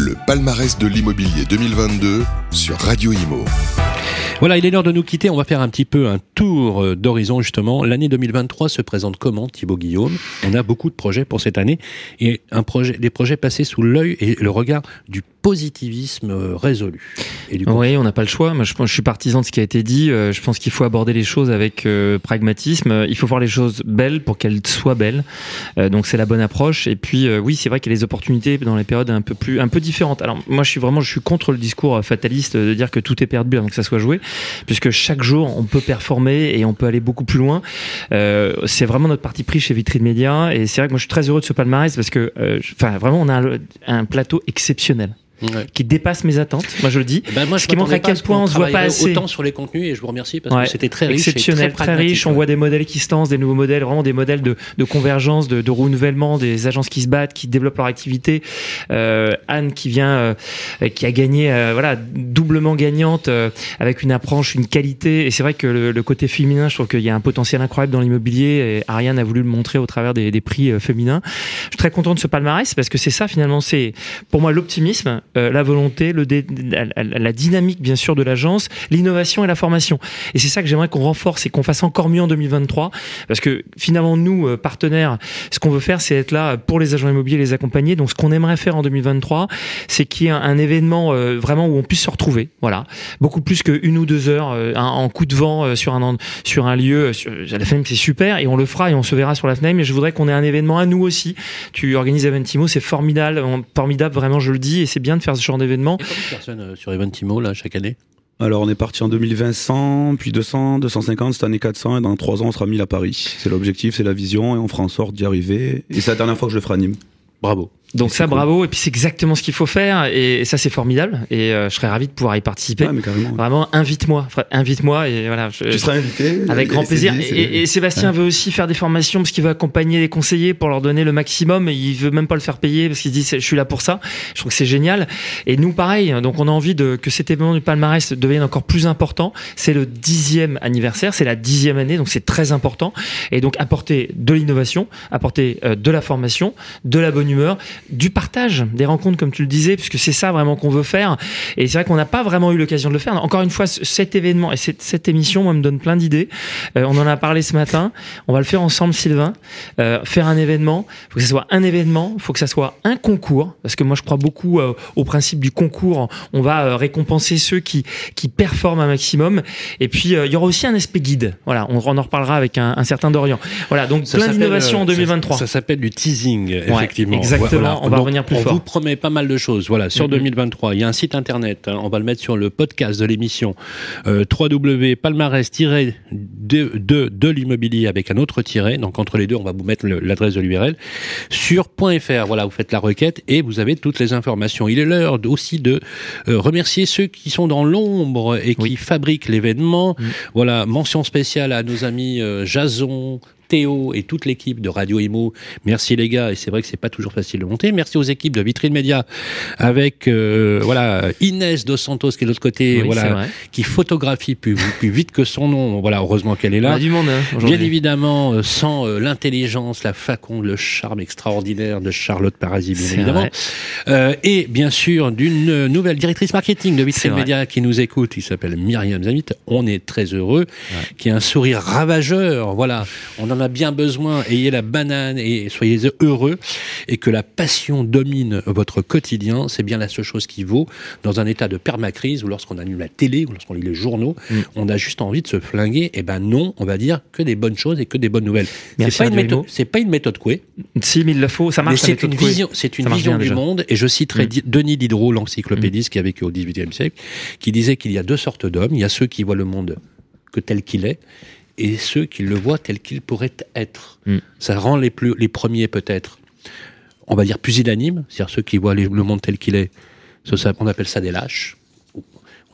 Le palmarès de l'immobilier 2022 sur Radio Imo. Voilà, il est l'heure de nous quitter. On va faire un petit peu un tour euh, d'horizon justement. L'année 2023 se présente comment, Thibaut Guillaume? On a beaucoup de projets pour cette année et un projet, des projets passés sous l'œil et le regard du positivisme euh, résolu. oui, on n'a pas le choix. Moi, je suis partisan de ce qui a été dit. Euh, je pense qu'il faut aborder les choses avec pragmatisme. Il faut voir les choses belles pour qu'elles soient belles. donc c'est la bonne approche. Et puis oui, c'est vrai qu'il y a des opportunités dans les périodes un peu plus, un peu différentes. Alors moi, je suis vraiment, je suis contre le discours fataliste de dire que tout est perdu avant que ça soit joué puisque chaque jour on peut performer et on peut aller beaucoup plus loin. Euh, c'est vraiment notre parti pris chez Vitrine Média et c'est vrai que moi je suis très heureux de ce palmarès parce que, euh, enfin vraiment on a un plateau exceptionnel qui dépasse mes attentes. Moi, je le dis. Eh ben moi, ce qui montre à quel point on se voit pas assez. Autant sur les contenus et je vous remercie parce que c'était très riche, exceptionnel, très, riche. On voit des modèles qui se lancent, des nouveaux modèles, vraiment des modèles de, de convergence, de, de, renouvellement, des agences qui se battent, qui développent leur activité. Euh, Anne qui vient, euh, qui a gagné, euh, voilà, doublement gagnante euh, avec une approche, une qualité. Et c'est vrai que le, le, côté féminin, je trouve qu'il y a un potentiel incroyable dans l'immobilier. Et Ariane a voulu le montrer au travers des, des prix féminins. Je suis très content de ce palmarès parce que c'est ça finalement, c'est pour moi l'optimisme euh, la volonté, la, dynamique bien sûr de l'agence, l'innovation et la formation. Et c'est ça que j'aimerais qu'on renforce et qu'on fasse encore mieux en 2023, parce que finalement nous euh, partenaires, ce qu'on veut faire, c'est être là pour les agents immobiliers, les accompagner. Donc ce qu'on aimerait faire en 2023, c'est qu'il y ait un, événement euh, vraiment où on puisse se retrouver, voilà, beaucoup plus qu'une ou deux heures en coup de vent sur un lieu. Sur, la FNM, c'est super et on le fera et on se verra sur la FNM. Mais je voudrais qu'on ait un événement à nous aussi. Tu organises Eventimo, c'est formidable, formidable vraiment, je le dis, et c'est bien de faire ce genre d'événement. Personnes euh, sur Eventimo là chaque année? Alors on est parti en 2020 100, puis 200, 250, cette année 400 et dans 3 ans on sera 1000 à Paris. C'est l'objectif, c'est la vision et on fera en sorte d'y arriver. Et c'est la dernière fois que je le ferai à Nîmes. Bravo. Donc ça, bravo. Et puis c'est exactement ce qu'il faut faire. Et ça, c'est formidable. Et euh, je serais ravi de pouvoir y participer. mais carrément. Vraiment, invite-moi. Invite-moi. Et voilà. Je, tu seras invité. Avec grand plaisir. et, Sébastien veut aussi faire des formations parce qu'il veut accompagner les conseillers pour leur donner le maximum. Et il veut même pas le faire payer parce qu'il dit je suis là pour ça. Je trouve que c'est génial. Et nous, pareil. Donc on a envie de que cet événement du palmarès devienne encore plus important. C'est le dixième anniversaire. C'est la dixième année. Donc c'est très important. Et donc apporter de l'innovation, apporter euh, de la formation, de la bonne humeur, du partage des rencontres comme tu le disais, puisque c'est ça vraiment qu'on veut faire. Et c'est vrai qu'on n'a pas vraiment eu l'occasion de le faire. Encore une fois, cet événement et cette, cette émission, moi, me donne plein d'idées. Euh, on en a parlé ce matin. On va le faire ensemble, Sylvain. Euh, faire un événement. Faut que ce soit un événement. Faut que ça soit un concours, parce que moi, je crois beaucoup euh, au principe du concours. On va récompenser ceux qui qui performent un maximum. Et puis, il y aura aussi un aspect guide. Voilà, on, en reparlera avec un, certain Dorian. Voilà, donc plein d'innovations en 2023. Ça, s'appelle du teasing, effectivement. exactement. On va revenir plus on vous promet pas mal de choses. Voilà, sur 2023, il y a un site internet. Hein, on va le mettre sur le podcast de l'émission euh, www.palmarès- de, de, de l'immobilier avec un autre tiret. Donc entre les deux, on va vous mettre l'adresse de l'URL sur .fr. Voilà, vous faites la requête et vous avez toutes les informations. Il est l'heure aussi de euh, remercier ceux qui sont dans l'ombre et qui fabriquent l'événement. Mm. Voilà, mention spéciale à nos amis euh, Jason, Théo et toute l'équipe de Radio Imo. Merci les gars, et c'est vrai que c'est pas toujours facile de monter. Merci aux équipes de Vitrine Média avec euh, voilà Inès Dos Santos qui est de l'autre côté, voilà, qui photographie plus, plus vite que son nom. Voilà, heureusement qu'elle est là. a du monde, hein, Bien évidemment, euh, sans euh, l'intelligence, la faconde, le charme extraordinaire de Charlotte Parasi, bien évidemment. Euh, et bien sûr, d'une nouvelle directrice marketing de Vitrine Média qui nous écoute, qui s'appelle Myriam Zamit. On est très heureux, qui a un sourire ravageur. Voilà, on en a bien besoin, ayez la banane et soyez heureux et que la passion domine votre quotidien, c'est bien la seule chose qui vaut dans un état de permacrise ou lorsqu'on allume la télé ou lorsqu'on lit les journaux, mm. on a juste envie de se flinguer. Et eh ben non, on va dire que des bonnes choses et que des bonnes nouvelles. C'est pas, une méthode, c'est pas une méthode couée. Si, mais il le faut, ça marche. C'est une vision, c'est une vision du monde. Et je citerai mm. Denis Diderot, l'encyclopédiste mm. qui a vécu au XVIIIe siècle, qui disait qu'il y a deux sortes d'hommes. Il y a ceux qui voient le monde que tel qu'il est, et ceux qui le voient tel qu'il pourrait être. Mm. Ça rend les, plus, les premiers peut-être, on va dire pusillanimes, c'est-à-dire ceux qui voient le monde tel qu'il est, on appelle ça des lâches,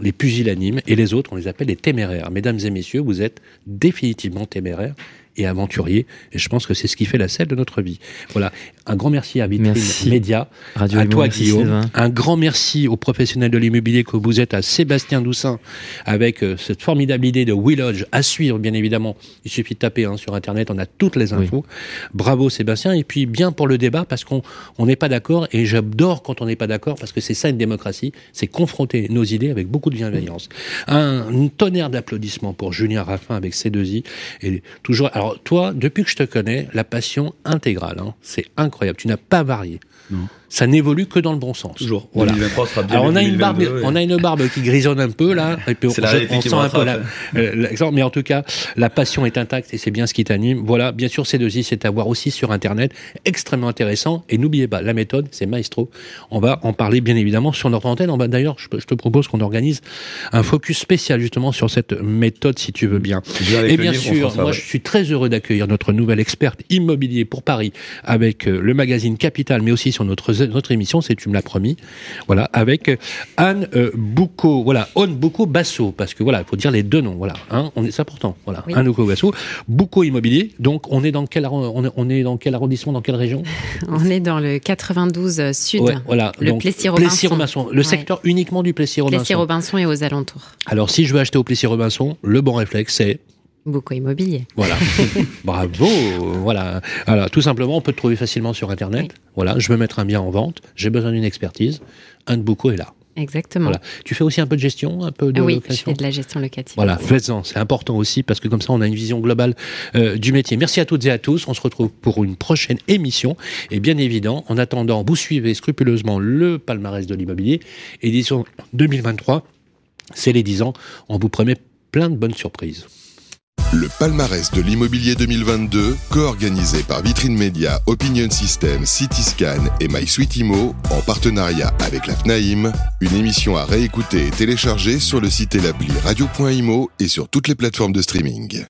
on est pusillanimes, et les autres, on les appelle des téméraires. Mesdames et messieurs, vous êtes définitivement téméraires, et aventurier. Et je pense que c'est ce qui fait la selle de notre vie. Voilà. Un grand merci à Vitrine Média, Radio à toi Guillaume. Un grand merci aux professionnels de l'immobilier que vous êtes, à Sébastien Doussin, avec euh, cette formidable idée de Willodge à suivre, bien évidemment. Il suffit de taper hein, sur Internet, on a toutes les infos. Bravo Sébastien. Et puis bien pour le débat, parce qu'on n'est pas d'accord, et j'adore quand on n'est pas d'accord, parce que c'est ça une démocratie, c'est confronter nos idées avec beaucoup de bienveillance. Un, tonnerre d'applaudissements pour Julien Raffin avec ses deux i. Et toujours. Alors toi, depuis que je te connais, la passion intégrale, hein, c'est incroyable. Tu n'as pas varié. Non ça n'évolue que dans le bon sens. Toujours. Voilà. Alors on a une barbe, on a une barbe qui grisonne un peu là, et puis on, on sent un peu euh, mais en tout cas, la passion est intacte et c'est bien ce qui t'anime. Voilà, bien sûr, ces deux i c'est à voir aussi sur internet, extrêmement intéressant. Et n'oubliez pas, la méthode, c'est Maestro. On va en parler bien évidemment sur notre antenne. On va d'ailleurs, je, te propose qu'on organise un focus spécial justement sur cette méthode, si tu veux bien. et bien sûr, moi, je suis très heureux d'accueillir notre nouvelle experte immobilier pour Paris avec euh, le magazine Capital, mais aussi sur notre notre émission, c'est tu me l'as promis, voilà, avec Anne euh, Boucaud, voilà, Anne Boucaud Basso, parce que voilà, il faut dire les deux noms, voilà, hein, on est, c'est important, voilà, Anne Boucaud Basso, Boucaud Immobilier, donc on est dans quel, on est, dans quel arrondissement, dans quelle région? On est dans le 92 sud, voilà, le Plessis-Robinson, le secteur uniquement du Plessis-Robinson. Plessis-Robinson et aux alentours. Alors si je veux acheter au Plessis-Robinson, le bon réflexe c'est Beaucoup immobilier. Voilà. Bravo. Voilà. Alors, tout simplement, on peut te trouver facilement sur Internet. Voilà. Je veux mettre un bien en vente. J'ai besoin d'une expertise. Un de beaucoup est là. Exactement. Voilà. Tu fais aussi un peu de gestion, un peu de oui, location. je fais de la gestion locative. Voilà, faites-en, c'est important aussi parce que comme ça on a une vision globale euh, du métier. Merci à toutes et à tous. On se retrouve pour une prochaine émission. Et bien évident, en attendant, vous suivez scrupuleusement le palmarès de l'immobilier, édition 2023. C'est les 10 ans. On vous promet plein de bonnes surprises. Le palmarès de l'immobilier 2022, co-organisé par Vitrine Média, Opinion System, Cityscan et MySuiteImo, en partenariat avec la FNAIM, une émission à réécouter et télécharger sur le site et l'appli radio.imo et sur toutes les plateformes de streaming.